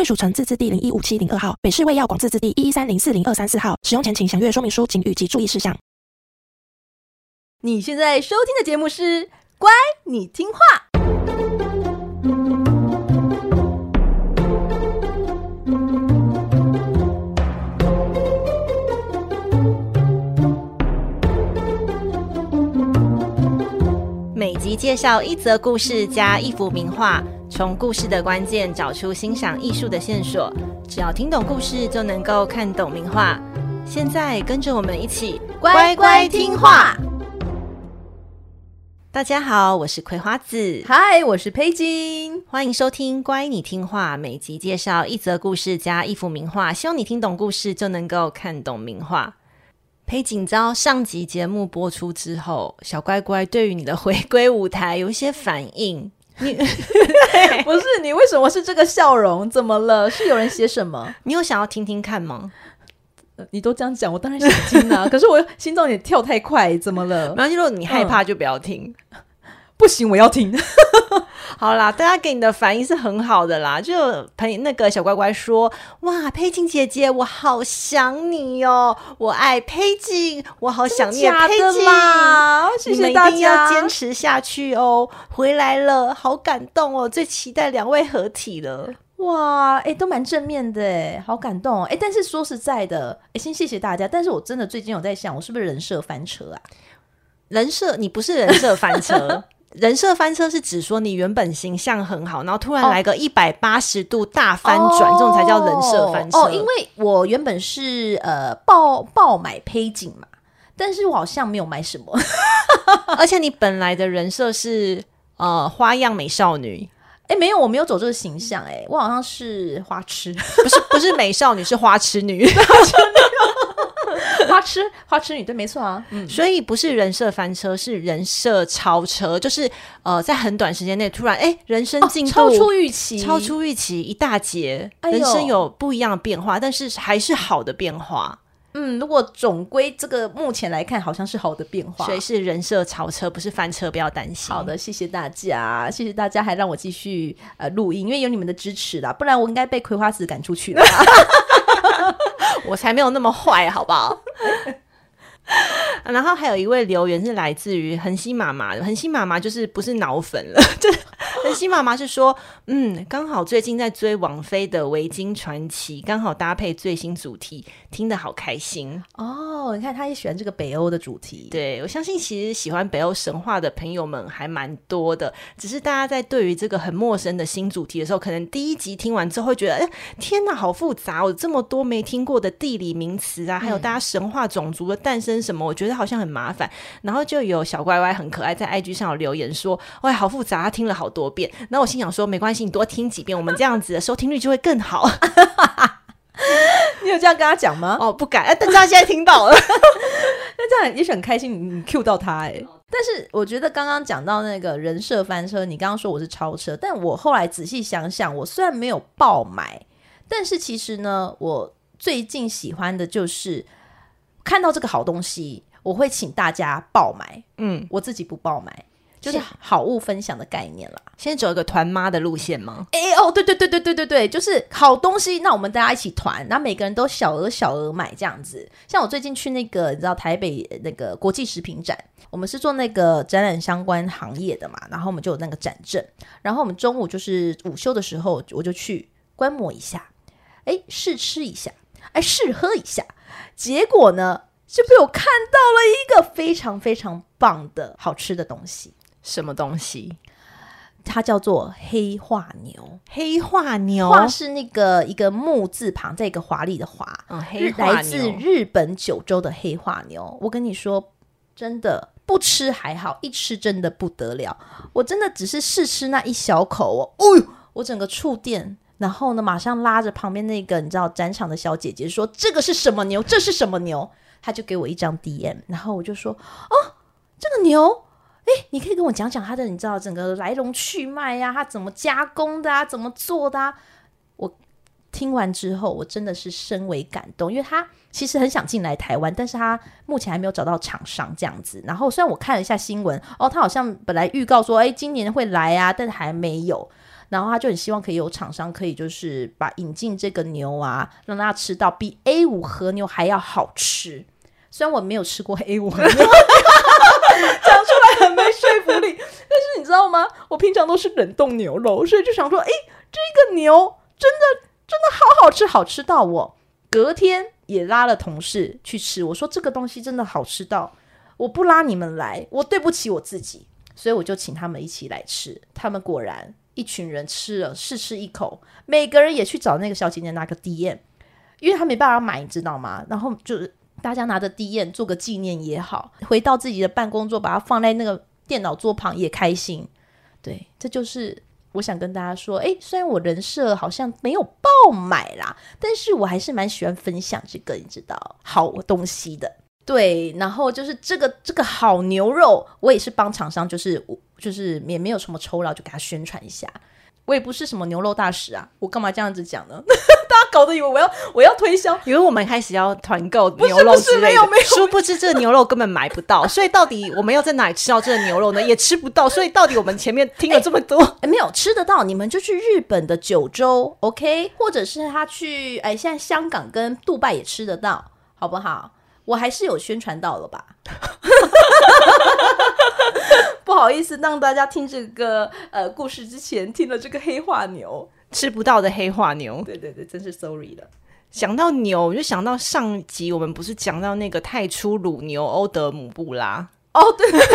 卫署成字字第零一五七零二号，北市卫药广自治第一一三零四零二三四号。使用前请详阅说明书、请及注意事项。你现在收听的节目是《乖，你听话》。每集介绍一则故事加一幅名画。从故事的关键找出欣赏艺术的线索，只要听懂故事就能够看懂名画。现在跟着我们一起乖乖听话。大家好，我是葵花子，嗨，我是佩金，欢迎收听《乖，你听话》。每集介绍一则故事加一幅名画，希望你听懂故事就能够看懂名画。佩锦昭上集节目播出之后，小乖乖对于你的回归舞台有一些反应。你 不是你为什么是这个笑容？怎么了？是有人写什么？你有想要听听看吗？呃、你都这样讲，我当然想听啊！可是我心脏也跳太快，怎么了？没关系，如果你害怕就不要听。嗯不行，我要听。好啦，大家给你的反应是很好的啦。就朋友那个小乖乖说：“哇，佩静姐姐，我好想你哦，我爱佩静，我好想念佩静啦。”谢谢大家，你们一定要坚持下去哦。回来了，好感动哦，最期待两位合体了。哇，哎，都蛮正面的，哎，好感动哦。哎，但是说实在的，哎，先谢谢大家。但是我真的最近有在想，我是不是人设翻车啊？人设，你不是人设翻车。人设翻车是指说你原本形象很好，然后突然来个一百八十度大翻转，哦、这种才叫人设翻车。哦，因为我原本是呃爆爆买佩景嘛，但是我好像没有买什么，而且你本来的人设是呃花样美少女，哎，没有，我没有走这个形象，哎，我好像是花痴，不是不是美少女，是花痴女。花痴 花痴花痴女，对，没错啊，嗯，所以不是人设翻车，是人设超车，就是呃，在很短时间内突然哎，人生进度、哦、超出预期，超出预期一大截，哎、人生有不一样的变化，但是还是好的变化。嗯，如果总归这个目前来看，好像是好的变化，所以是人设超车，不是翻车，不要担心。好的，谢谢大家，谢谢大家，还让我继续呃录音，因为有你们的支持啦，不然我应该被葵花籽赶出去了。我才没有那么坏，好不好？然后还有一位留言是来自于恒星妈妈，恒星妈妈就是不是脑粉了，就恒星妈妈是说，嗯，刚好最近在追王菲的《维京传奇》，刚好搭配最新主题，听得好开心哦。你看，他也喜欢这个北欧的主题，对，我相信其实喜欢北欧神话的朋友们还蛮多的，只是大家在对于这个很陌生的新主题的时候，可能第一集听完之后会觉得，哎，天哪，好复杂哦，这么多没听过的地理名词啊，还有大家神话种族的诞生什么，我觉得好像很麻烦。然后就有小乖乖很可爱，在 IG 上有留言说：“喂，好复杂，他听了好多遍。”然后我心想说：“没关系，你多听几遍，我们这样子的收听率就会更好。”你有这样跟他讲吗？哦，不敢。但是他现在听到了，那这样也是很开心。你 cue 到他哎，但是我觉得刚刚讲到那个人设翻车，你刚刚说我是超车，但我后来仔细想想，我虽然没有爆买，但是其实呢，我最近喜欢的就是看到这个好东西。我会请大家爆买，嗯，我自己不爆买，就是好物分享的概念啦。先走一个团妈的路线吗？哎、欸、哦，对对对对对对对，就是好东西，那我们大家一起团，那每个人都小额小额买这样子。像我最近去那个，你知道台北那个国际食品展，我们是做那个展览相关行业的嘛，然后我们就有那个展证，然后我们中午就是午休的时候，我就去观摩一下，哎，试吃一下，哎，试喝一下，结果呢？就被我看到了一个非常非常棒的好吃的东西，什么东西？它叫做黑化牛。黑化牛，化是那个一个木字旁，再一个华丽的华。嗯，黑化牛。来自日本九州的黑化牛。我跟你说，真的不吃还好，一吃真的不得了。我真的只是试吃那一小口哦，哦呦，我整个触电。然后呢，马上拉着旁边那个你知道展场的小姐姐说：“这个是什么牛？这是什么牛？”他就给我一张 DM，然后我就说：“哦，这个牛，哎，你可以跟我讲讲它的你知道整个来龙去脉呀、它怎么加工的啊，怎么做的啊？”我听完之后，我真的是深为感动，因为他其实很想进来台湾，但是他目前还没有找到厂商这样子。然后虽然我看了一下新闻，哦，他好像本来预告说，哎，今年会来啊，但是还没有。然后他就很希望可以有厂商可以就是把引进这个牛啊，让大家吃到比 A 五和牛还要好吃。虽然我没有吃过 A 五和牛，讲出来很没说服力，但是你知道吗？我平常都是冷冻牛肉，所以就想说，哎，这个牛真的真的好好吃，好吃到我隔天也拉了同事去吃。我说这个东西真的好吃到我不拉你们来，我对不起我自己，所以我就请他们一起来吃。他们果然。一群人吃了试吃一口，每个人也去找那个小姐姐拿个 DM，因为她没办法买，你知道吗？然后就是大家拿着 DM 做个纪念也好，回到自己的办公桌，把它放在那个电脑桌旁也开心。对，这就是我想跟大家说。诶，虽然我人设好像没有爆买啦，但是我还是蛮喜欢分享这个你知道好东西的。对，然后就是这个这个好牛肉，我也是帮厂商，就是就是也没有什么酬劳，就给他宣传一下。我也不是什么牛肉大使啊，我干嘛这样子讲呢？大家搞得以为我要我要推销，以为我们开始要团购牛肉之类的，不是不是没有没有，殊不知这个牛肉根本买不到，所以到底我们要在哪里吃到这个牛肉呢？也吃不到，所以到底我们前面听了这么多，哎，没有吃得到，你们就去日本的九州，OK，或者是他去哎，现在香港跟杜拜也吃得到，好不好？我还是有宣传到了吧？不好意思，让大家听这个呃故事之前听了这个黑化牛吃不到的黑化牛。对对对，真是 sorry 了。想到牛，我就想到上集我们不是讲到那个太初乳牛欧德姆布拉。哦，对，对，对，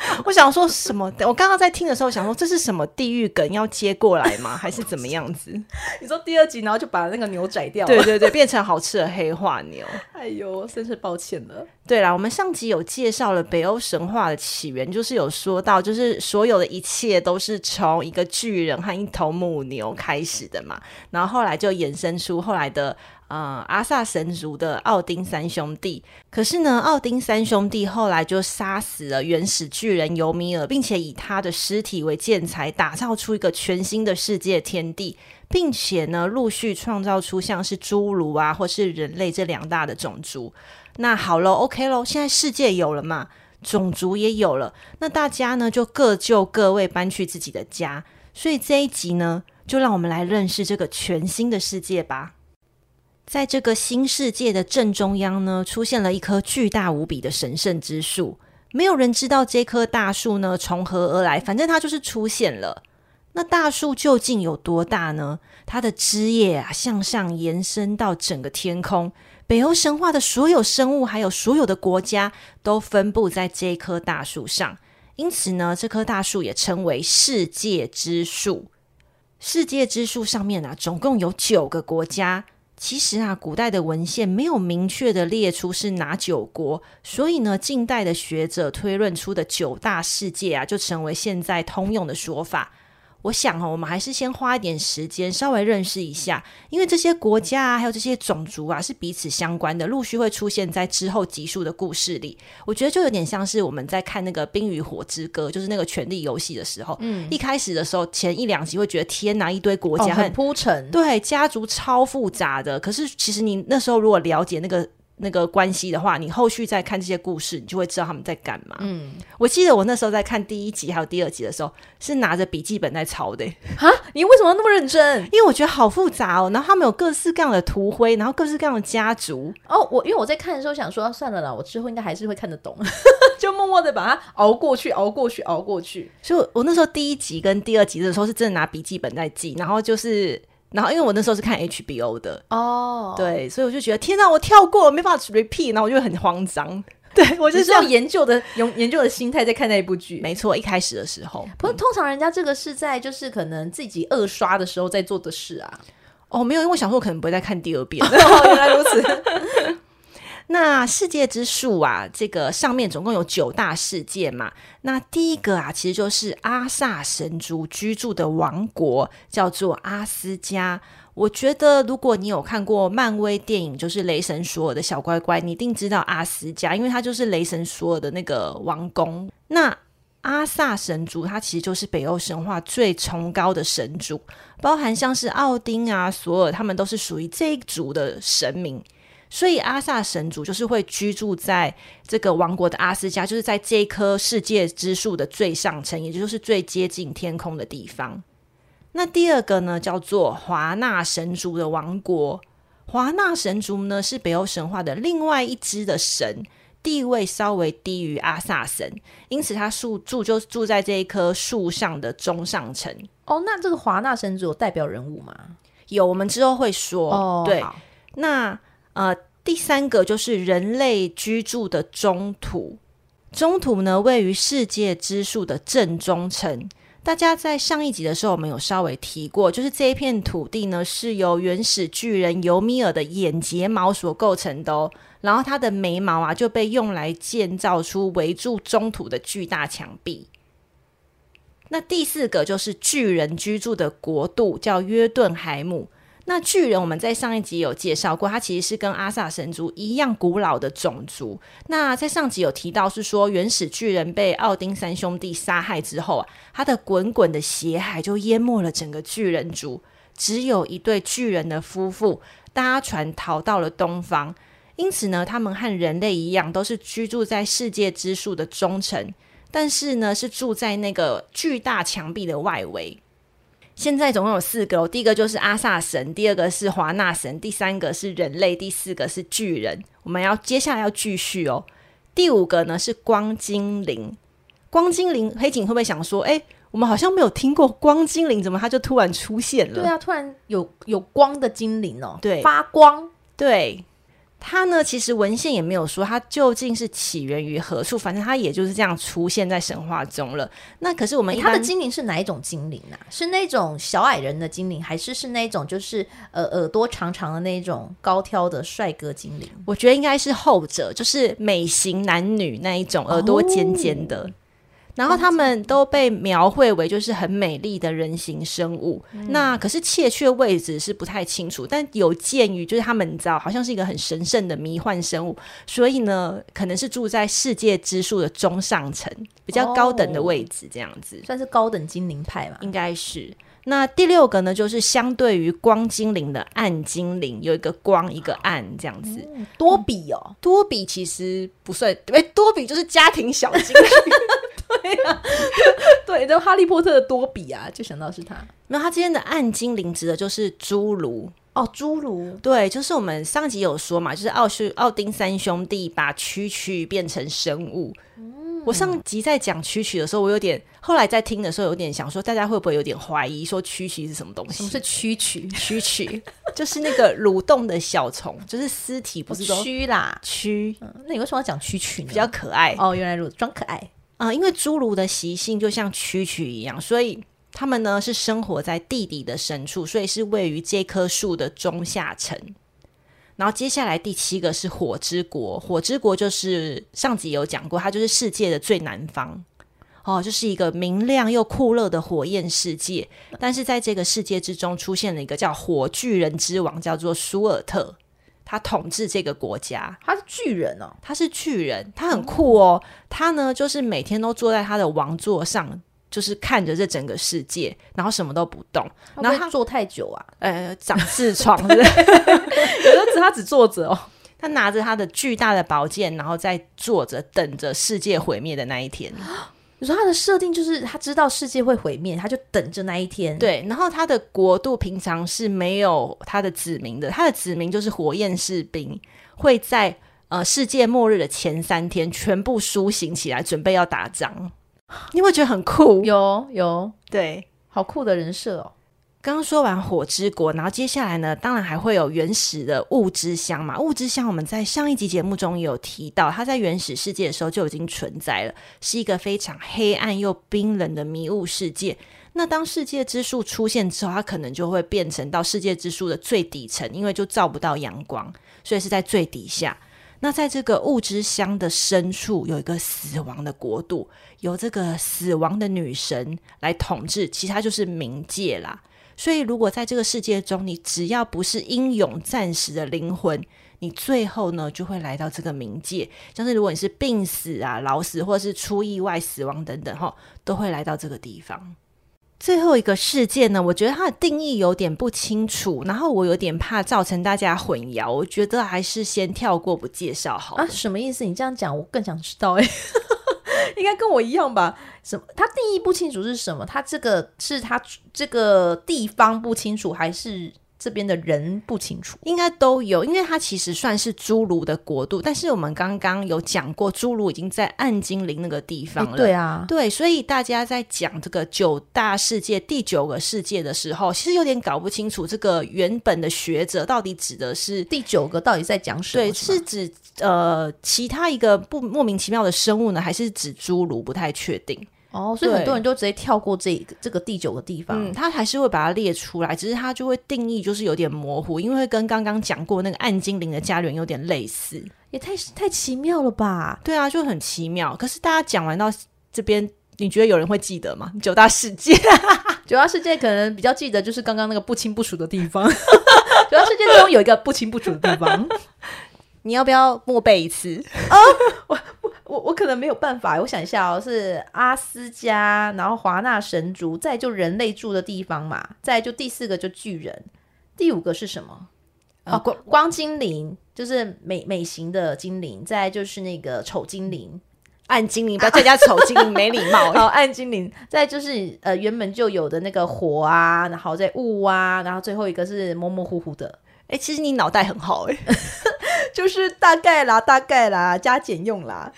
我想说什么？我刚刚在听的时候想说，这是什么地狱梗要接过来吗？还是怎么样子？你说第二集，然后就把那个牛宰掉了，对对对，变成好吃的黑化牛。哎呦，真是抱歉了。对啦，我们上集有介绍了北欧神话的起源，就是有说到，就是所有的一切都是从一个巨人和一头母牛开始的嘛，然后后来就衍生出后来的。呃，阿萨神族的奥丁三兄弟，可是呢，奥丁三兄弟后来就杀死了原始巨人尤米尔，并且以他的尸体为建材，打造出一个全新的世界天地，并且呢，陆续创造出像是侏儒啊，或是人类这两大的种族。那好了，OK 喽，现在世界有了嘛，种族也有了，那大家呢就各就各位，搬去自己的家。所以这一集呢，就让我们来认识这个全新的世界吧。在这个新世界的正中央呢，出现了一棵巨大无比的神圣之树。没有人知道这棵大树呢从何而来，反正它就是出现了。那大树究竟有多大呢？它的枝叶啊向上延伸到整个天空。北欧神话的所有生物，还有所有的国家，都分布在这棵大树上。因此呢，这棵大树也称为世界之树。世界之树上面啊，总共有九个国家。其实啊，古代的文献没有明确的列出是哪九国，所以呢，近代的学者推论出的九大世界啊，就成为现在通用的说法。我想哦，我们还是先花一点时间稍微认识一下，因为这些国家啊，还有这些种族啊，是彼此相关的，陆续会出现在之后集数的故事里。我觉得就有点像是我们在看那个《冰与火之歌》，就是那个权力游戏的时候，嗯，一开始的时候前一两集会觉得天哪，一堆国家很，哦，很铺陈，对，家族超复杂的。可是其实你那时候如果了解那个。那个关系的话，你后续再看这些故事，你就会知道他们在干嘛。嗯，我记得我那时候在看第一集还有第二集的时候，是拿着笔记本在抄的。哈，你为什么那么认真？因为我觉得好复杂哦。然后他们有各式各样的图徽，然后各式各样的家族。哦，我因为我在看的时候想说，算了啦，我之后应该还是会看得懂，就默默的把它熬过去，熬过去，熬过去。所以我，我那时候第一集跟第二集的时候，是真的拿笔记本在记，然后就是。然后，因为我那时候是看 HBO 的哦，对，所以我就觉得天哪，我跳过了，没办法 repeat，然后我就很慌张。对，我就是用研究的用研究的心态在看那一部剧。没错，一开始的时候，不过通常人家这个是在就是可能自己二刷的时候在做的事啊。哦，没有，因为我想说我可能不会再看第二遍。哦，原来如此。那世界之树啊，这个上面总共有九大世界嘛。那第一个啊，其实就是阿萨神族居住的王国，叫做阿斯加。我觉得，如果你有看过漫威电影，就是雷神索尔的小乖乖，你一定知道阿斯加，因为他就是雷神索尔的那个王宫。那阿萨神族，它其实就是北欧神话最崇高的神族，包含像是奥丁啊、索尔，他们都是属于这一族的神明。所以阿萨神族就是会居住在这个王国的阿斯加，就是在这棵世界之树的最上层，也就是最接近天空的地方。那第二个呢，叫做华纳神族的王国。华纳神族呢，是北欧神话的另外一支的神，地位稍微低于阿萨神，因此他住住就住在这一棵树上的中上层。哦，那这个华纳神族有代表人物吗？有，我们之后会说。哦，对。那呃，第三个就是人类居住的中土。中土呢，位于世界之树的正中层。大家在上一集的时候，我们有稍微提过，就是这一片土地呢，是由原始巨人尤米尔的眼睫毛所构成的哦。然后他的眉毛啊，就被用来建造出围住中土的巨大墙壁。那第四个就是巨人居住的国度，叫约顿海姆。那巨人，我们在上一集有介绍过，他其实是跟阿萨神族一样古老的种族。那在上集有提到，是说原始巨人被奥丁三兄弟杀害之后啊，他的滚滚的血海就淹没了整个巨人族，只有一对巨人的夫妇搭船逃到了东方。因此呢，他们和人类一样，都是居住在世界之树的中层，但是呢，是住在那个巨大墙壁的外围。现在总共有四个，第一个就是阿萨神，第二个是华纳神，第三个是人类，第四个是巨人。我们要接下来要继续哦。第五个呢是光精灵，光精灵，黑警会不会想说，哎，我们好像没有听过光精灵，怎么它就突然出现了？对啊，突然有有光的精灵哦，对，发光，对。它呢，其实文献也没有说它究竟是起源于何处，反正它也就是这样出现在神话中了。那可是我们一般，它的精灵是哪一种精灵啊？是那种小矮人的精灵，还是是那种就是呃耳朵长长的那种高挑的帅哥精灵？我觉得应该是后者，就是美型男女那一种，耳朵尖尖的。哦然后他们都被描绘为就是很美丽的人形生物，嗯、那可是确切位置是不太清楚，但有鉴于就是他们你知道好像是一个很神圣的迷幻生物，所以呢可能是住在世界之树的中上层比较高等的位置，这样子、哦、算是高等精灵派吧？应该是。那第六个呢，就是相对于光精灵的暗精灵，有一个光一个暗这样子。嗯、多比哦，多比其实不算，哎，多比就是家庭小精灵。对呀、啊，对，就哈利波特的多比啊，就想到是他。那他今天的暗精灵指的就是侏儒哦，侏儒。对，就是我们上集有说嘛，就是奥是奥丁三兄弟把蛐蛐变成生物。嗯、我上集在讲蛐蛐的时候，我有点后来在听的时候有点想说，大家会不会有点怀疑说蛐蛐是什么东西？什么是蛐蛐？蛐蛐就是那个蠕动的小虫，就是尸体不是都蛆啦蛆、嗯。那你为什么要讲蛐蛐呢？比较可爱哦，原来如此，装可爱。啊、呃，因为侏儒的习性就像蛐蛐一样，所以他们呢是生活在地底的深处，所以是位于这棵树的中下层。然后接下来第七个是火之国，火之国就是上集有讲过，它就是世界的最南方哦，就是一个明亮又酷热的火焰世界。但是在这个世界之中，出现了一个叫火巨人之王，叫做舒尔特。他统治这个国家，他是巨人哦，他是巨人，他很酷哦。他呢，就是每天都坐在他的王座上，就是看着这整个世界，然后什么都不动。然后他坐太久啊，呃，长痔疮，有的只他只坐着哦，他拿着他的巨大的宝剑，然后在坐着等着世界毁灭的那一天。你说他的设定就是他知道世界会毁灭，他就等着那一天。对，然后他的国度平常是没有他的子民的，他的子民就是火焰士兵，会在呃世界末日的前三天全部苏醒起来，准备要打仗。你会觉得很酷？有有，对，好酷的人设哦。刚刚说完火之国，然后接下来呢，当然还会有原始的雾之乡嘛。雾之乡我们在上一集节目中有提到，它在原始世界的时候就已经存在了，是一个非常黑暗又冰冷的迷雾世界。那当世界之树出现之后，它可能就会变成到世界之树的最底层，因为就照不到阳光，所以是在最底下。那在这个物之乡的深处，有一个死亡的国度，由这个死亡的女神来统治，其他就是冥界啦。所以，如果在这个世界中，你只要不是英勇战士的灵魂，你最后呢就会来到这个冥界。像是如果你是病死啊、老死，或者是出意外死亡等等，哈，都会来到这个地方。最后一个世界呢，我觉得它的定义有点不清楚，然后我有点怕造成大家混淆，我觉得还是先跳过不介绍好。啊，什么意思？你这样讲，我更想知道哎。应该跟我一样吧？什么？他定义不清楚是什么？他这个是他这个地方不清楚，还是？这边的人不清楚，应该都有，因为它其实算是侏儒的国度。但是我们刚刚有讲过，侏儒已经在暗精灵那个地方了。对啊，对，所以大家在讲这个九大世界第九个世界的时候，其实有点搞不清楚这个原本的学者到底指的是第九个到底在讲什么？对，是指呃其他一个不莫名其妙的生物呢，还是指侏儒？不太确定。哦，所以很多人都直接跳过这个这个第九个地方。嗯，他还是会把它列出来，只是他就会定义就是有点模糊，因为跟刚刚讲过那个暗精灵的家园有点类似，也太太奇妙了吧？对啊，就很奇妙。可是大家讲完到这边，你觉得有人会记得吗？九大世界，九大世界可能比较记得就是刚刚那个不清不楚的地方。九大世界中有一个不清不楚的地方，你要不要默背一次？哦，我。我我可能没有办法，我想一下哦，是阿斯加，然后华纳神族，再就人类住的地方嘛，再就第四个就巨人，第五个是什么？哦，哦，光光精灵，就是美美型的精灵，再就是那个丑精灵，暗精灵，不要再加丑精灵，没礼貌。好，暗精灵，再就是呃原本就有的那个火啊，然后再雾啊，然后最后一个是模模糊糊的。哎，其实你脑袋很好哎。就是大概啦，大概啦，加减用啦。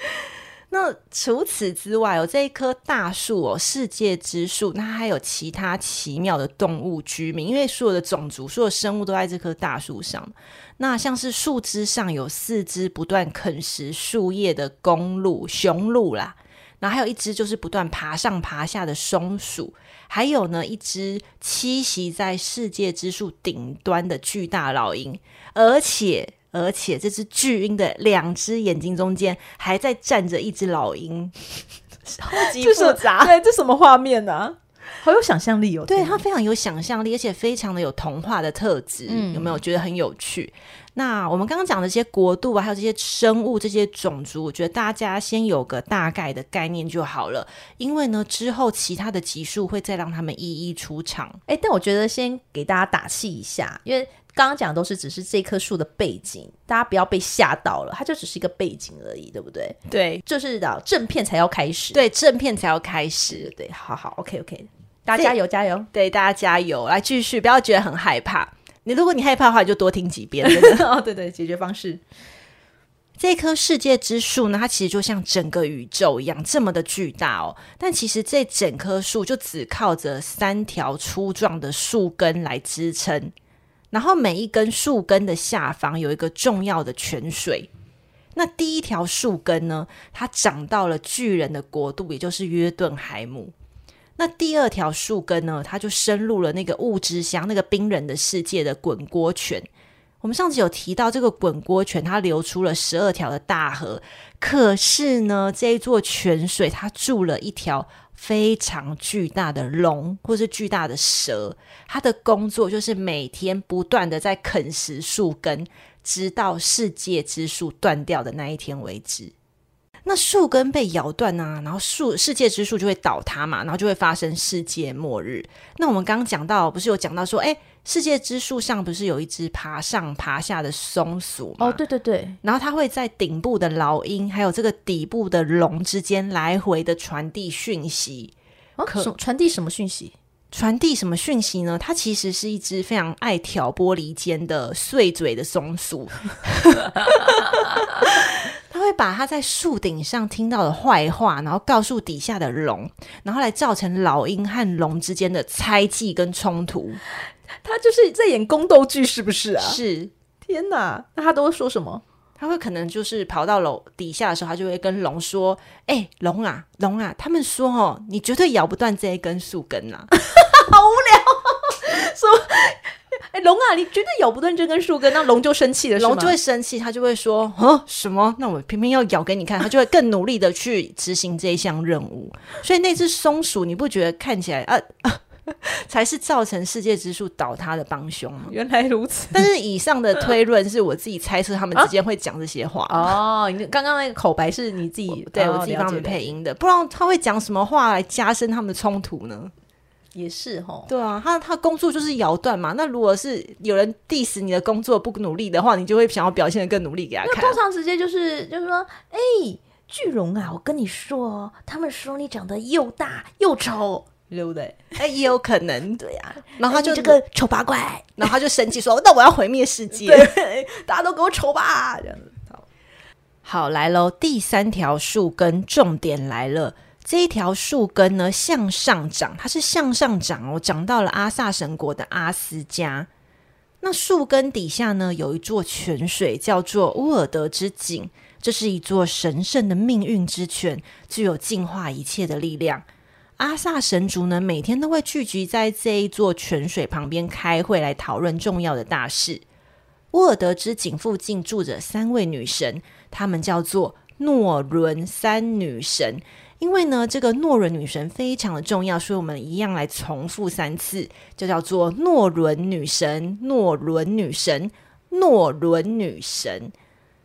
那除此之外，有这一棵大树哦，世界之树，那还有其他奇妙的动物居民，因为所有的种族、所有生物都在这棵大树上。那像是树枝上有四只不断啃食树叶的公鹿、雄鹿啦，然后还有一只就是不断爬上爬下的松鼠，还有呢一只栖息在世界之树顶端的巨大老鹰，而且。而且这只巨鹰的两只眼睛中间还在站着一只老鹰，超级复杂。对，这什么画面呢、啊？好有想象力哦！对，它非常有想象力，而且非常的有童话的特质。嗯，有没有觉得很有趣？那我们刚刚讲的这些国度啊，还有这些生物、这些种族，我觉得大家先有个大概的概念就好了。因为呢，之后其他的集数会再让他们一一出场。哎，但我觉得先给大家打气一下，因为。刚刚讲的都是只是这棵树的背景，大家不要被吓到了，它就只是一个背景而已，对不对？对，就是的，正片才要开始，对，正片才要开始，对，好好，OK OK，大家加油加油，对，大家加油，来继续，不要觉得很害怕。你如果你害怕的话，你就多听几遍。哦，对对，解决方式，这棵世界之树呢，它其实就像整个宇宙一样这么的巨大哦，但其实这整棵树就只靠着三条粗壮的树根来支撑。然后每一根树根的下方有一个重要的泉水。那第一条树根呢，它长到了巨人的国度，也就是约顿海姆。那第二条树根呢，它就深入了那个物之乡，那个冰冷的世界的滚锅泉。我们上次有提到这个滚锅泉，它流出了十二条的大河。可是呢，这一座泉水它住了一条。非常巨大的龙，或是巨大的蛇，它的工作就是每天不断的在啃食树根，直到世界之树断掉的那一天为止。那树根被咬断啊，然后树世界之树就会倒塌嘛，然后就会发生世界末日。那我们刚刚讲到，不是有讲到说，哎。世界之树上不是有一只爬上爬下的松鼠吗？哦，对对对，然后它会在顶部的老鹰还有这个底部的龙之间来回的传递讯息。哦，可传递什么讯息？传递什么讯息呢？它其实是一只非常爱挑拨离间的碎嘴的松鼠。它会把他在树顶上听到的坏话，然后告诉底下的龙，然后来造成老鹰和龙之间的猜忌跟冲突。他就是在演宫斗剧，是不是啊？是，天哪！那他都会说什么？他会可能就是跑到楼底下的时候，他就会跟龙说：“哎、欸，龙啊，龙啊，他们说哦，你绝对咬不断这一根树根呐、啊！” 好无聊，说哎，龙啊，你绝对咬不断这根树根，那龙就生气了，龙就会生气，他就会说：“哦，什么？那我偏偏要咬给你看。”他就会更努力的去执行这一项任务。所以那只松鼠，你不觉得看起来啊，啊，才是造成世界之树倒塌的帮凶吗？原来如此。但是以上的推论是我自己猜测，他们之间会讲这些话。啊、哦，你刚刚那个口白是你自己我对、哦、我自己帮他们配音的，不知道他会讲什么话来加深他们的冲突呢？也是哦，对啊，他他工作就是咬断嘛。那如果是有人 diss 你的工作不努力的话，你就会想要表现的更努力给他看。通常直接就是就是说，哎、欸，巨龙啊，我跟你说，他们说你长得又大又丑，对不对？哎，也有可能，对啊。然后他就这个丑八怪，然后他就生气说：“那我要毁灭世界，大家都给我丑吧！”这样子。好，好来喽，第三条树根重点来了。这一条树根呢，向上长，它是向上长哦，长到了阿萨神国的阿斯加。那树根底下呢，有一座泉水，叫做乌尔德之井，这是一座神圣的命运之泉，具有净化一切的力量。阿萨神族呢，每天都会聚集在这一座泉水旁边开会，来讨论重要的大事。乌尔德之井附近住着三位女神，她们叫做诺伦三女神。因为呢，这个诺伦女神非常的重要，所以我们一样来重复三次，就叫做诺伦女神、诺伦女神、诺伦女神。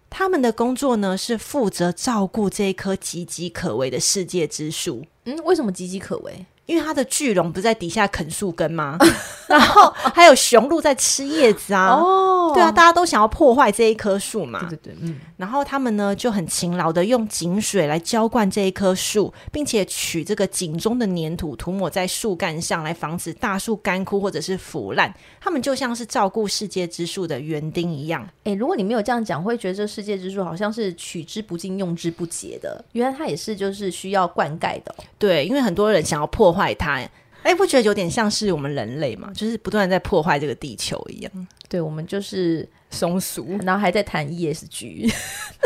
他们的工作呢，是负责照顾这一棵岌岌可危的世界之树。嗯，为什么岌岌可危？因为它的巨龙不是在底下啃树根吗？然后还有雄鹿在吃叶子啊！哦，对啊，大家都想要破坏这一棵树嘛。对对对，嗯。然后他们呢就很勤劳的用井水来浇灌这一棵树，并且取这个井中的粘土涂抹在树干上来防止大树干枯或者是腐烂。他们就像是照顾世界之树的园丁一样。哎，如果你没有这样讲，会觉得这世界之树好像是取之不尽、用之不竭的。原来它也是就是需要灌溉的。对，因为很多人想要破坏它。哎，不觉得有点像是我们人类吗？就是不断在破坏这个地球一样。对，我们就是松鼠，然后还在谈 ESG，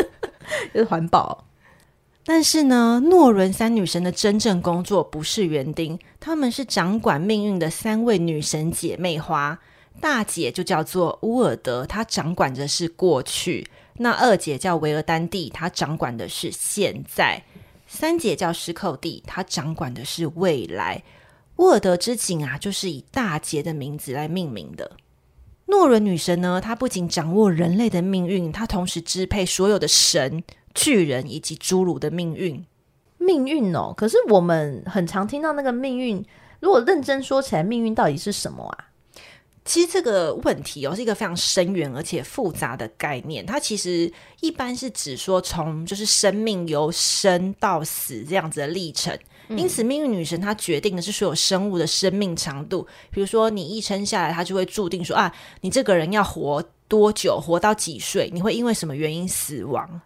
就是环保。但是呢，诺伦三女神的真正工作不是园丁，她们是掌管命运的三位女神姐妹花。大姐就叫做乌尔德，她掌管的是过去；那二姐叫维尔丹蒂，她掌管的是现在；三姐叫石寇蒂，她掌管的是未来。沃尔德之井啊，就是以大姐的名字来命名的。诺伦女神呢，她不仅掌握人类的命运，她同时支配所有的神、巨人以及侏儒的命运。命运哦，可是我们很常听到那个命运。如果认真说起来，命运到底是什么啊？其实这个问题哦，是一个非常深远而且复杂的概念。它其实一般是指说，从就是生命由生到死这样子的历程。因此，命运女神她决定的是所有生物的生命长度。比如说，你一生下来，她就会注定说啊，你这个人要活多久，活到几岁，你会因为什么原因死亡。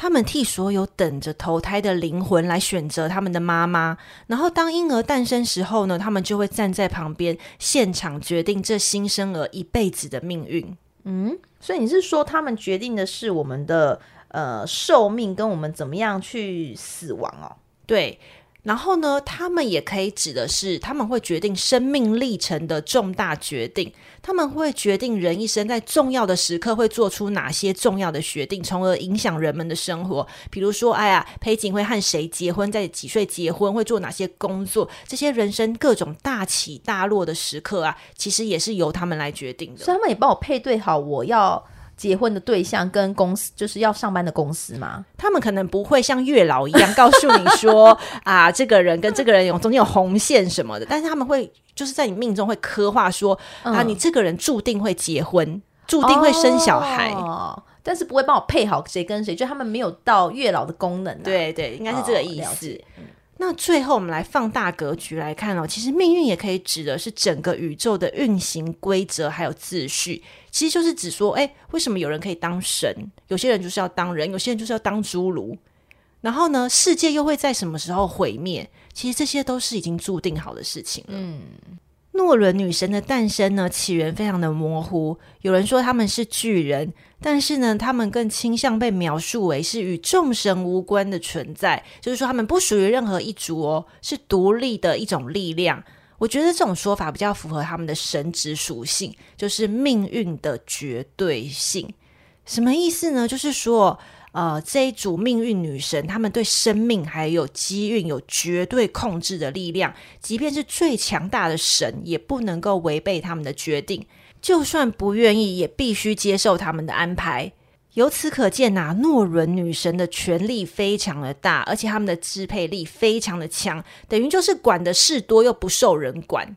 他们替所有等着投胎的灵魂来选择他们的妈妈。然后，当婴儿诞生时候呢，他们就会站在旁边，现场决定这新生儿一辈子的命运。嗯，所以你是说，他们决定的是我们的呃寿命，跟我们怎么样去死亡哦？对。然后呢，他们也可以指的是，他们会决定生命历程的重大决定，他们会决定人一生在重要的时刻会做出哪些重要的决定，从而影响人们的生活。比如说，哎呀，裴景会和谁结婚，在几岁结婚，会做哪些工作，这些人生各种大起大落的时刻啊，其实也是由他们来决定的。所以他们也帮我配对好，我要。结婚的对象跟公司就是要上班的公司吗？他们可能不会像月老一样告诉你说 啊，这个人跟这个人有中间有红线什么的，但是他们会就是在你命中会刻画说、嗯、啊，你这个人注定会结婚，注定会生小孩，哦、但是不会帮我配好谁跟谁，就他们没有到月老的功能、啊。对对，应该是这个意思。哦那最后，我们来放大格局来看哦。其实命运也可以指的是整个宇宙的运行规则还有秩序。其实就是指说，哎，为什么有人可以当神，有些人就是要当人，有些人就是要当侏儒。然后呢，世界又会在什么时候毁灭？其实这些都是已经注定好的事情了。嗯。诺伦女神的诞生呢，起源非常的模糊。有人说他们是巨人，但是呢，他们更倾向被描述为是与众神无关的存在，就是说他们不属于任何一族哦，是独立的一种力量。我觉得这种说法比较符合他们的神职属性，就是命运的绝对性。什么意思呢？就是说，呃，这一组命运女神，她们对生命还有机运有绝对控制的力量，即便是最强大的神，也不能够违背他们的决定。就算不愿意，也必须接受他们的安排。由此可见呐，诺伦女神的权力非常的大，而且他们的支配力非常的强，等于就是管的事多又不受人管。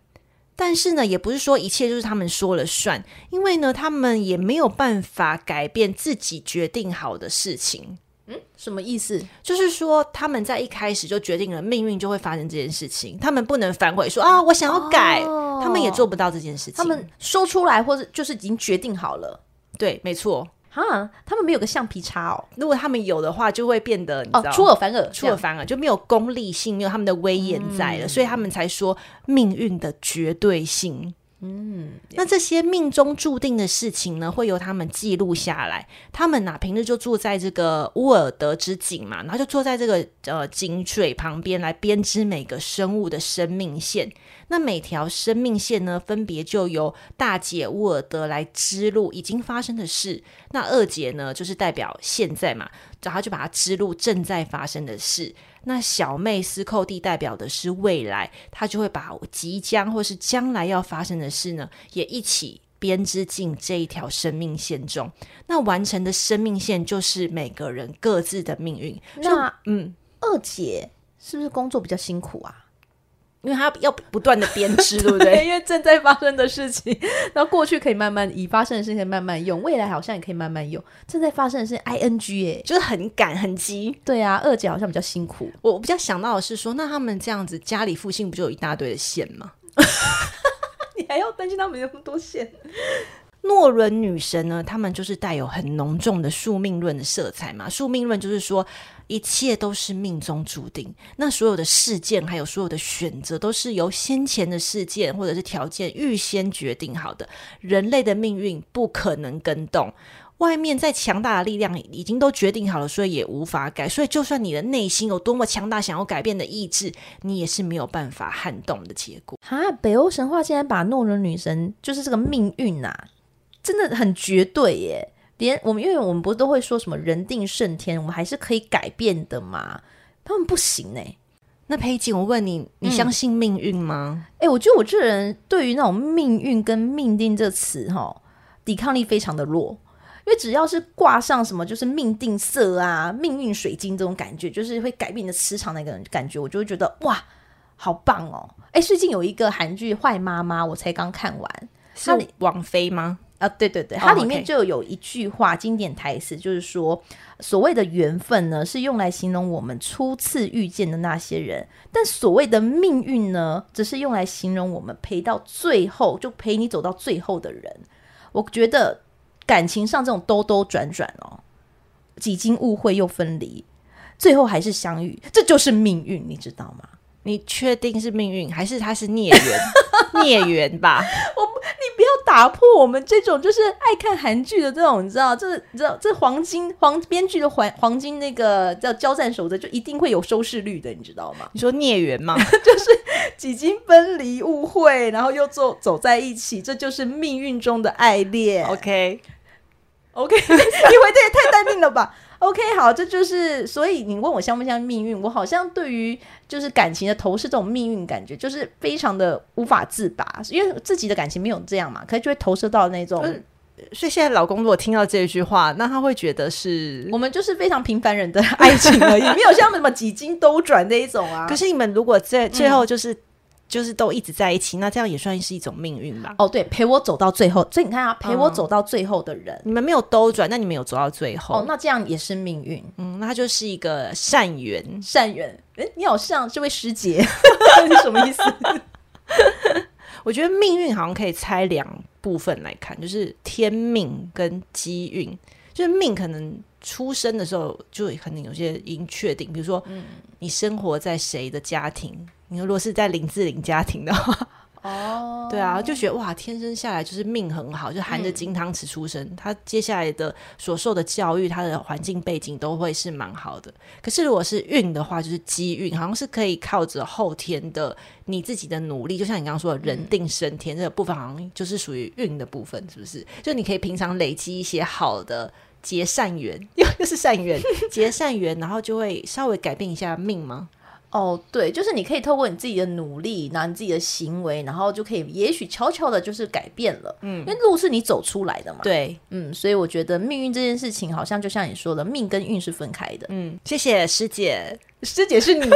但是呢，也不是说一切就是他们说了算，因为呢，他们也没有办法改变自己决定好的事情。嗯，什么意思？就是说他们在一开始就决定了命运就会发生这件事情，他们不能反悔说啊，我想要改，哦，他们也做不到这件事情。他们说出来，或者就是已经决定好了。对，没错。哈，他们没有个橡皮擦哦。如果他们有的话，就会变得你知道哦，出尔反尔，出尔反尔就没有功利性，没有他们的威严在了，嗯，所以他们才说命运的绝对性。嗯，那这些命中注定的事情呢，会由他们记录下来。他们呐，平日就住在这个乌尔德之井嘛，然后就坐在这个呃井水旁边来编织每个生物的生命线。那每条生命线呢，分别就由大姐乌尔德来织录已经发生的事。那二姐呢，就是代表现在嘛，然后就把它织录正在发生的事。那小妹斯寇蒂代表的是未来，她就会把即将或是将来要发生的事呢，也一起编织进这一条生命线中。那完成的生命线就是每个人各自的命运。那嗯，二姐是不是工作比较辛苦啊？因为他要不断的编织，对不 对？因为正在发生的事情，然后过去可以慢慢已发生的事情可以慢慢用，未来好像也可以慢慢用。正在发生的是 ing 哎，就是很赶很急。对啊，二姐好像比较辛苦。我比较想到的是说，那他们这样子家里附近不就有一大堆的线吗？你还要担心他们有那么多线？诺伦女神呢？他们就是带有很浓重的宿命论的色彩嘛。宿命论就是说，一切都是命中注定。那所有的事件，还有所有的选择，都是由先前的事件或者是条件预先决定好的。人类的命运不可能更动，外面再强大的力量已经都决定好了，所以也无法改。所以，就算你的内心有多么强大，想要改变的意志，你也是没有办法撼动的结果。哈，北欧神话竟然把诺伦女神就是这个命运、啊。真的很绝对耶！连我们，因为我们不是都会说什么人定胜天，我们还是可以改变的嘛。他们不行呢。那裴景，我问你，你相信命运吗？哎、嗯欸，我觉得我这人对于那种命运跟命定这词哈，抵抗力非常的弱。因为只要是挂上什么，就是命定色啊、命运水晶这种感觉，就是会改变你的磁场那个感觉，我就会觉得哇，好棒哦！哎、欸，最近有一个韩剧《坏妈妈》，我才刚看完，是王菲吗？啊，对对对，它里面就有一句话，oh, okay. 经典台词，就是说，所谓的缘分呢，是用来形容我们初次遇见的那些人；但所谓的命运呢，只是用来形容我们陪到最后，就陪你走到最后的人。我觉得感情上这种兜兜转转哦，几经误会又分离，最后还是相遇，这就是命运，你知道吗？你确定是命运，还是他是孽缘？孽缘吧。我，你不要打破我们这种就是爱看韩剧的这种，你知道，这你知道，这黄金黄编剧的黄黄金那个叫交战守则，就一定会有收视率的，你知道吗？你说孽缘吗？就是几经分离、误会，然后又走走在一起，这就是命运中的爱恋。OK，OK，你回的也太淡定了吧？OK，好，这就是所以你问我像不相信命运，我好像对于就是感情的投射这种命运感觉，就是非常的无法自拔，因为自己的感情没有这样嘛，可是就会投射到那种。所以现在老公如果听到这句话，那他会觉得是我们就是非常平凡人的 爱情而已，没有像什么几经兜转那一种啊。可是你们如果在最后就是。嗯就是都一直在一起，那这样也算是一种命运吧？哦，对，陪我走到最后，所以你看啊，陪我走到最后的人，嗯、你们没有兜转，那你们有走到最后，哦，那这样也是命运，嗯，那他就是一个善缘，善缘。哎，你好像这位师姐，你什么意思？我觉得命运好像可以拆两部分来看，就是天命跟机运，就是命可能。出生的时候就可能有些已经确定，比如说，你生活在谁的家庭？你如果是在林志玲家庭的话，哦，对啊，就觉得哇，天生下来就是命很好，就含着金汤匙出生，嗯、他接下来的所受的教育，他的环境背景都会是蛮好的。可是如果是运的话，就是机运，好像是可以靠着后天的你自己的努力，就像你刚刚说的，人定胜天、嗯、这个部分，好像就是属于运的部分，是不是？就你可以平常累积一些好的。结善缘，又 又是善缘，结善缘，然后就会稍微改变一下命吗？哦，对，就是你可以透过你自己的努力，然后你自己的行为，然后就可以，也许悄悄的，就是改变了。嗯，因为路是你走出来的嘛。对，嗯，所以我觉得命运这件事情，好像就像你说的，命跟运是分开的。嗯，谢谢师姐，师姐是你。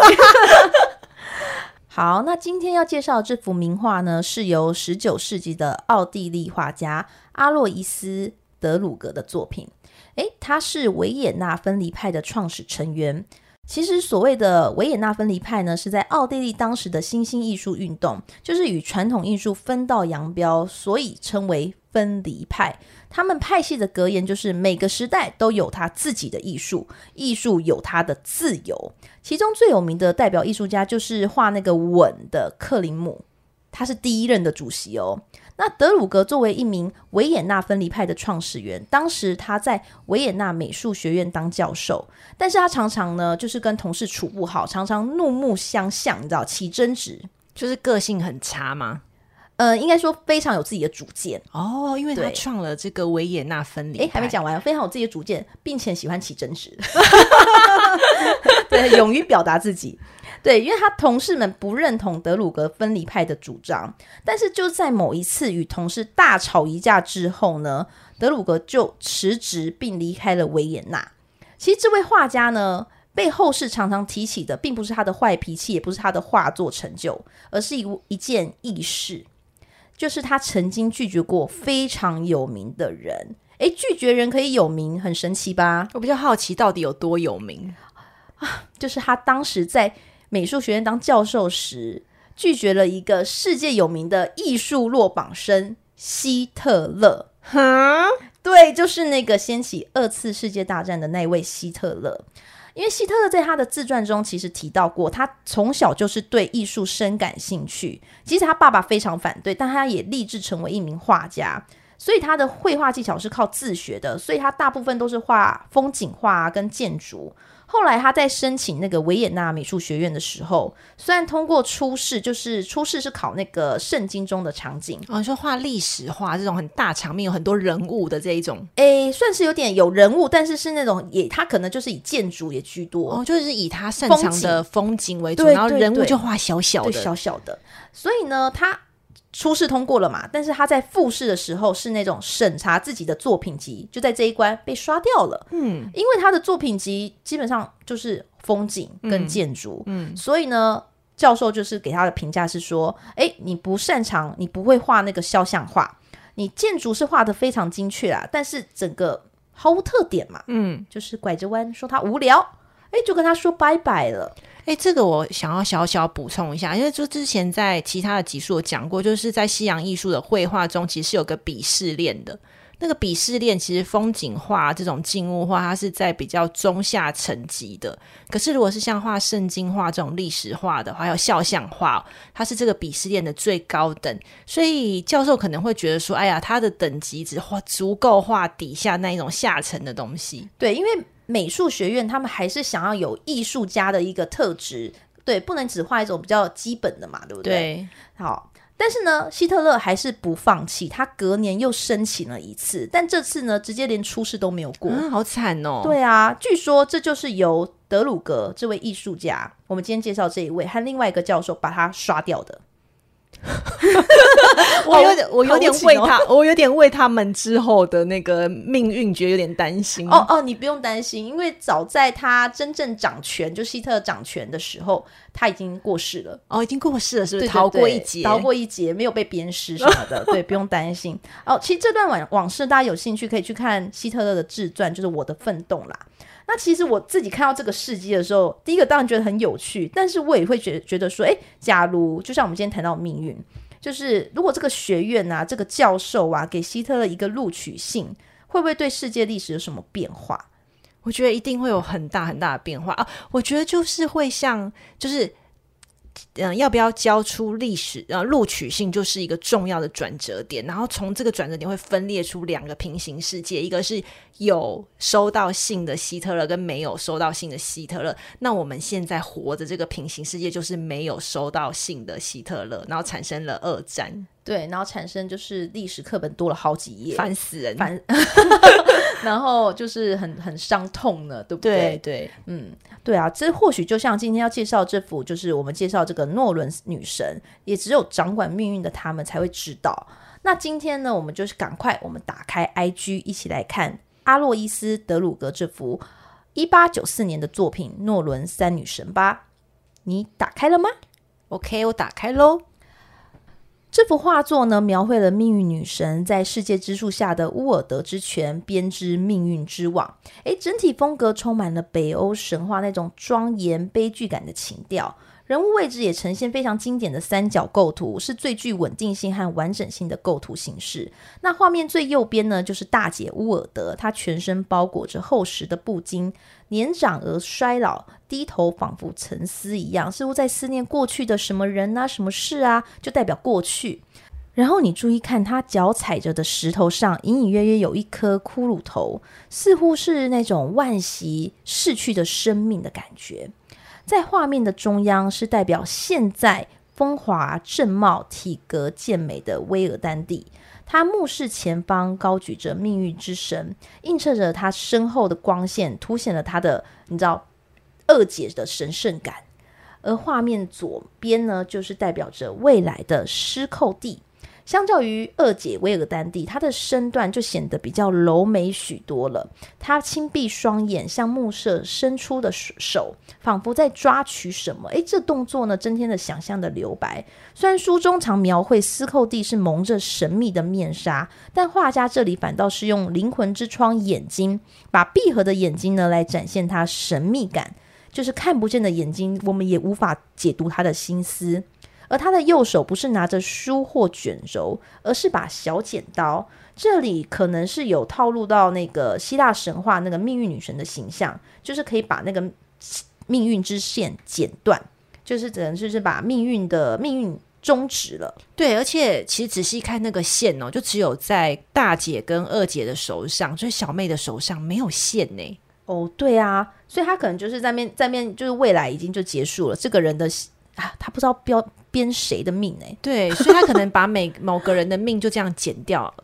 好，那今天要介绍这幅名画呢，是由十九世纪的奥地利画家阿洛伊斯·德鲁格的作品。诶，他是维也纳分离派的创始成员。其实，所谓的维也纳分离派呢，是在奥地利当时的新兴艺术运动，就是与传统艺术分道扬镳，所以称为分离派。他们派系的格言就是：每个时代都有他自己的艺术，艺术有它的自由。其中最有名的代表艺术家就是画那个吻的克林姆，他是第一任的主席哦。那德鲁格作为一名维也纳分离派的创始人，当时他在维也纳美术学院当教授，但是他常常呢就是跟同事处不好，常常怒目相向，你知道起争执，就是个性很差吗？呃，应该说非常有自己的主见哦，因为他创了这个维也纳分离。哎，还没讲完，非常有自己的主见，并且喜欢起争执，对，勇于表达自己。对，因为他同事们不认同德鲁格分离派的主张，但是就在某一次与同事大吵一架之后呢，德鲁格就辞职并离开了维也纳。其实这位画家呢，被后世常常提起的，并不是他的坏脾气，也不是他的画作成就，而是一一件轶事，就是他曾经拒绝过非常有名的人。诶，拒绝人可以有名，很神奇吧？我比较好奇，到底有多有名啊？就是他当时在。美术学院当教授时，拒绝了一个世界有名的艺术落榜生希特勒。哈，对，就是那个掀起二次世界大战的那位希特勒。因为希特勒在他的自传中其实提到过，他从小就是对艺术深感兴趣。即使他爸爸非常反对，但他也立志成为一名画家。所以他的绘画技巧是靠自学的，所以他大部分都是画风景画跟建筑。后来他在申请那个维也纳美术学院的时候，虽然通过初试，就是初试是考那个圣经中的场景，哦，你说画历史画这种很大场面，有很多人物的这一种，诶，算是有点有人物，但是是那种也他可能就是以建筑也居多，哦，就是以他擅长的风景。为主，然后人物就画小小的，小小的，所以呢，他。初试通过了嘛？但是他在复试的时候是那种审查自己的作品集，就在这一关被刷掉了。嗯，因为他的作品集基本上就是风景跟建筑，嗯，嗯，所以呢，教授就是给他的评价是说：诶，你不擅长，你不会画那个肖像画，你建筑是画的非常精确啊，但是整个毫无特点嘛，嗯，就是拐着弯说他无聊，诶，就跟他说拜拜了。哎，这个我想要小小补充一下，因为就之前在其他的集数有讲过，就是在西洋艺术的绘画中，其实是有个鄙视链的。那个鄙视链其实风景画这种静物画，它是在比较中下层级的。可是如果是像画圣经画这种历史画的话，还有肖像画，它是这个鄙视链的最高等。所以教授可能会觉得说，哎呀，他的等级只画足够画底下那一种下层的东西。对，因为。美术学院，他们还是想要有艺术家的一个特质，对，不能只画一种比较基本的嘛，对不对？对，好，但是呢，希特勒还是不放弃，他隔年又申请了一次，但这次呢，直接连初试都没有过，嗯，好惨哦。对啊，据说这就是由德鲁格这位艺术家，我们今天介绍这一位和另外一个教授把他刷掉的。我有点，我有点为他，我有点为他们之后的那个命运觉得有点担心。哦哦，你不用担心，因为早在他真正掌权，就希特勒掌权的时候，他已经过世了。哦，已经过世了，是不是？逃过一劫，逃过一劫，没有被鞭尸什么的。对，不用担心。哦，其实这段往往事，大家有兴趣可以去看希特勒的自传，就是《我的奋斗》啦。那其实我自己看到这个事迹的时候，第一个当然觉得很有趣，但是我也会觉觉得说，诶，假如就像我们今天谈到命运，就是如果这个学院啊，这个教授啊，给希特勒一个录取信，会不会对世界历史有什么变化？我觉得一定会有很大很大的变化啊！我觉得就是会像，就是嗯，要不要交出历史呃录取信，就是一个重要的转折点。然后从这个转折点会分裂出两个平行世界，一个是有收到信的希特勒，跟没有收到信的希特勒。那我们现在活的这个平行世界，就是没有收到信的希特勒，然后产生了二战。对，然后产生就是历史课本多了好几页，烦死人，烦。然后就是很很伤痛呢，对不对？对对，嗯，对啊，这或许就像今天要介绍这幅，就是我们介绍这个诺伦女神，也只有掌管命运的他们才会知道。那今天呢，我们就是赶快，我们打开 IG，一起来看阿洛伊斯·德鲁格这幅一八九四年的作品《诺伦三女神》吧。你打开了吗？OK，我打开喽。这幅画作呢，描绘了命运女神在世界之树下的乌尔德之泉编织命运之网。诶，整体风格充满了北欧神话那种庄严悲剧感的情调。人物位置也呈现非常经典的三角构图，是最具稳定性和完整性的构图形式。那画面最右边呢，就是大姐乌尔德，她全身包裹着厚实的布巾，年长而衰老，低头仿佛沉思一样，似乎在思念过去的什么人啊、什么事啊，就代表过去。然后你注意看，她脚踩着的石头上，隐隐约约有一颗骷髅头，似乎是那种惋惜逝去的生命的感觉。在画面的中央是代表现在风华正茂、体格健美的威尔丹蒂，他目视前方，高举着命运之神，映衬着他身后的光线，凸显了他的你知道二姐的神圣感。而画面左边呢，就是代表着未来的施寇蒂。相较于二姐威尔丹蒂，她的身段就显得比较柔美许多了。她轻闭双眼，向暮色伸出的手，仿佛在抓取什么。诶，这动作呢，增添了想象的留白。虽然书中常描绘斯寇蒂是蒙着神秘的面纱，但画家这里反倒是用灵魂之窗眼睛，把闭合的眼睛呢，来展现他神秘感。就是看不见的眼睛，我们也无法解读他的心思。而他的右手不是拿着书或卷轴，而是把小剪刀。这里可能是有套路到那个希腊神话那个命运女神的形象，就是可以把那个命运之线剪断，就是只能就是把命运的命运终止了。对，而且其实仔细看那个线哦，就只有在大姐跟二姐的手上，就是小妹的手上没有线呢。哦，对啊，所以他可能就是在面在面，就是未来已经就结束了。这个人的啊，他不知道标。编谁的命呢？对，所以他可能把每某个人的命就这样剪掉了，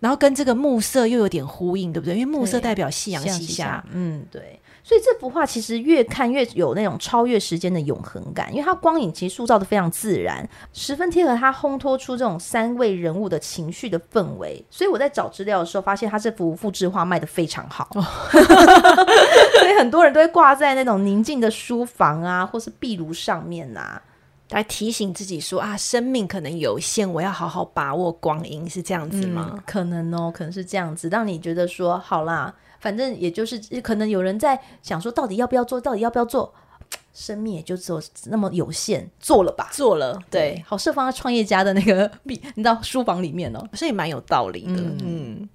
然后跟这个暮色又有点呼应，对不对？因为暮色代表夕阳西下，西下，嗯，对。所以这幅画其实越看越有那种超越时间的永恒感，因为它光影其实塑造的非常自然，十分贴合它烘托出这种三位人物的情绪的氛围。所以我在找资料的时候，发现它这幅复制画卖的非常好，哦、所以很多人都会挂在那种宁静的书房啊，或是壁炉上面啊。来提醒自己说啊，生命可能有限，我要好好把握光阴，是这样子吗？嗯，可能哦，可能是这样子，让你觉得说好啦，反正也就是可能有人在想说，到底要不要做，到底要不要做，生命也就只有那么有限，做了吧，做了，对，对。好，设放在创业家的那个，你知道书房里面哦，所以蛮有道理的，嗯。嗯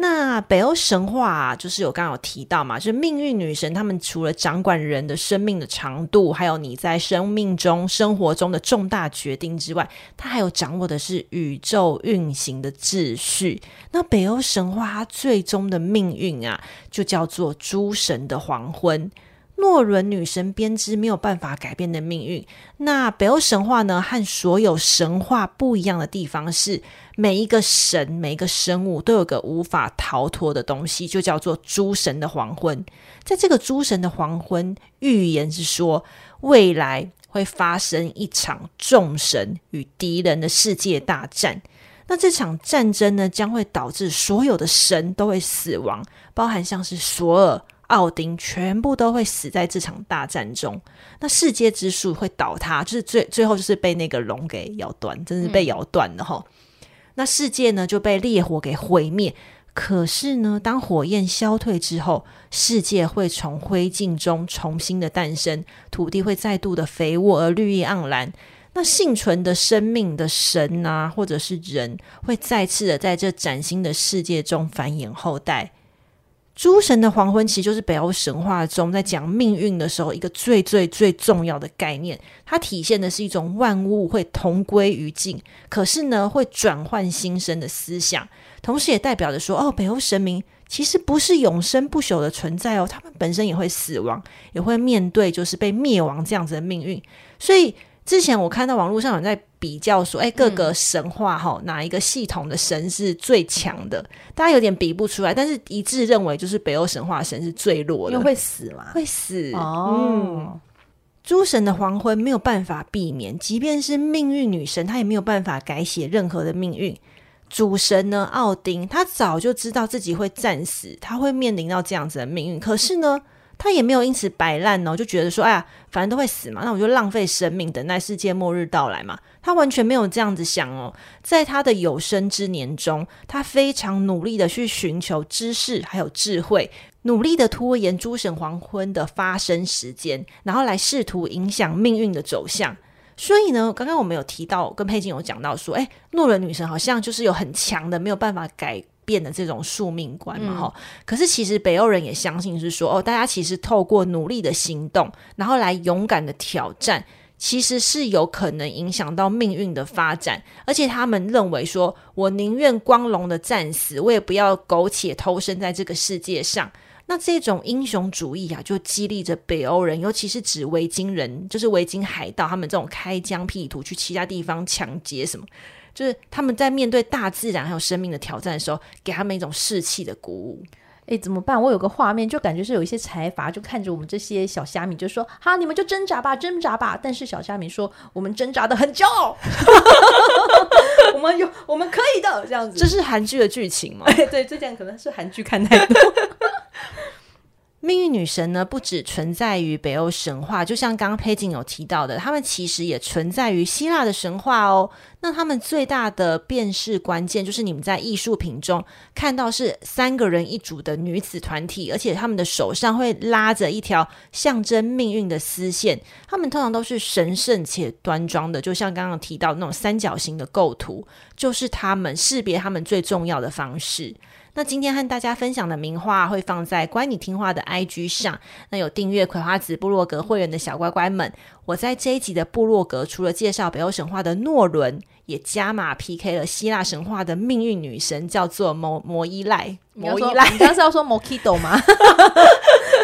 那北欧神话，就是有刚刚有提到嘛，就是命运女神，她们除了掌管人的生命的长度，还有你在生命中、生活中的重大决定之外，她还有掌握的是宇宙运行的秩序。那北欧神话它最终的命运啊，就叫做诸神的黄昏。诺伦女神编织没有办法改变的命运。那北欧神话呢，和所有神话不一样的地方是，每一个神、每一个生物都有个无法逃脱的东西，就叫做诸神的黄昏。在这个诸神的黄昏，预言是说，未来会发生一场众神与敌人的世界大战。那这场战争呢，将会导致所有的神都会死亡，包含像是索尔。奥丁全部都会死在这场大战中，那世界之树会倒塌，就是最最后就是被那个龙给咬断，真是被咬断了哈。嗯、那世界呢就被烈火给毁灭。可是呢，当火焰消退之后，世界会从灰烬中重新的诞生，土地会再度的肥沃而绿意盎然。那幸存的生命的神啊，或者是人，会再次的在这崭新的世界中繁衍后代。诸神的黄昏其实就是北欧神话中在讲命运的时候一个最最最重要的概念，它体现的是一种万物会同归于尽，可是呢会转换新生的思想，同时也代表着说，哦，北欧神明其实不是永生不朽的存在哦，他们本身也会死亡，也会面对就是被灭亡这样子的命运，所以。之前我看到网络上有人在比较说，哎，各个神话哈、嗯，哪一个系统的神是最强的？大家有点比不出来，但是一致认为就是北欧神话神是最弱的，因为会死嘛，会死。哦，嗯，诸神的黄昏没有办法避免，即便是命运女神，她也没有办法改写任何的命运。主神呢，奥丁，他早就知道自己会战死，他会面临到这样子的命运，可是呢，他也没有因此摆烂哦，就觉得说，哎呀，反正都会死嘛，那我就浪费生命，等待世界末日到来嘛。他完全没有这样子想哦，在他的有生之年中，他非常努力的去寻求知识还有智慧，努力的拖延诸神黄昏的发生时间，然后来试图影响命运的走向。所以呢，刚刚我们有提到，跟佩金有讲到说，哎，诺伦女神好像就是有很强的没有办法改。变的这种宿命观嘛，哈、嗯。可是其实北欧人也相信是说，哦，大家其实透过努力的行动，然后来勇敢的挑战，其实是有可能影响到命运的发展。而且他们认为说，我宁愿光荣的战死，我也不要苟且偷生在这个世界上。那这种英雄主义啊，就激励着北欧人，尤其是指维京人，就是维京海盗，他们这种开疆辟土去其他地方抢劫什么。就是他们在面对大自然还有生命的挑战的时候，给他们一种士气的鼓舞。哎，怎么办？我有个画面，就感觉是有一些财阀就看着我们这些小虾米，就说：“好，你们就挣扎吧，挣扎吧。”但是小虾米说：“我们挣扎的很骄傲，我们有，我们可以的。”这样子，这是韩剧的剧情吗？哎，对，这样可能是韩剧看太多。命运女神呢，不只存在于北欧神话，就像刚刚佩锦有提到的，他们其实也存在于希腊的神话哦。那他们最大的辨识关键，就是你们在艺术品中看到是三个人一组的女子团体，而且他们的手上会拉着一条象征命运的丝线，他们通常都是神圣且端庄的，就像刚刚提到那种三角形的构图，就是他们识别他们最重要的方式。那今天和大家分享的名画会放在乖你听话的 IG 上。那有订阅葵花籽部落格会员的小乖乖们，我在这一集的部落格除了介绍北欧神话的诺伦，也加码 PK 了希腊神话的命运女神，叫做摩摩伊赖。摩伊赖，你刚刚是要说 Mojito 吗？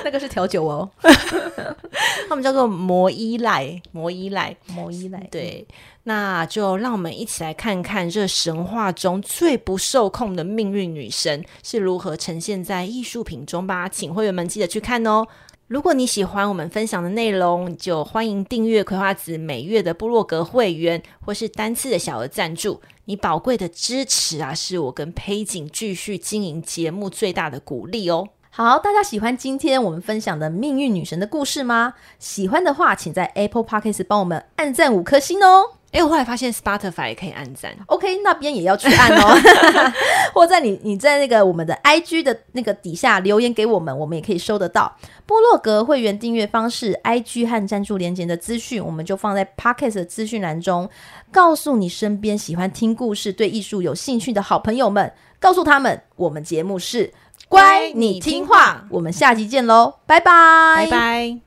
那个是调酒哦。他们叫做摩依赖，摩依赖，摩依赖，对。那就让我们一起来看看这神话中最不受控的命运女神是如何呈现在艺术品中吧。请会员们记得去看哦。如果你喜欢我们分享的内容，就欢迎订阅葵花子每月的部落格会员，或是单次的小额赞助。你宝贵的支持啊，是我跟佩景继续经营节目最大的鼓励哦。好，大家喜欢今天我们分享的命运女神的故事吗？喜欢的话，请在 Apple Podcast 帮我们按赞五颗星哦。哎，我后来发现 Spotify 也可以按赞，OK，那边也要去按哦。或在你你在那个我们的 IG 的那个底下留言给我们，我们也可以收得到。波洛格会员订阅方式、IG 和赞助连接的资讯，我们就放在 Podcast 的资讯栏中。告诉你身边喜欢听故事、对艺术有兴趣的好朋友们，告诉他们我们节目是乖你听话。我们下集见喽，拜拜，拜拜。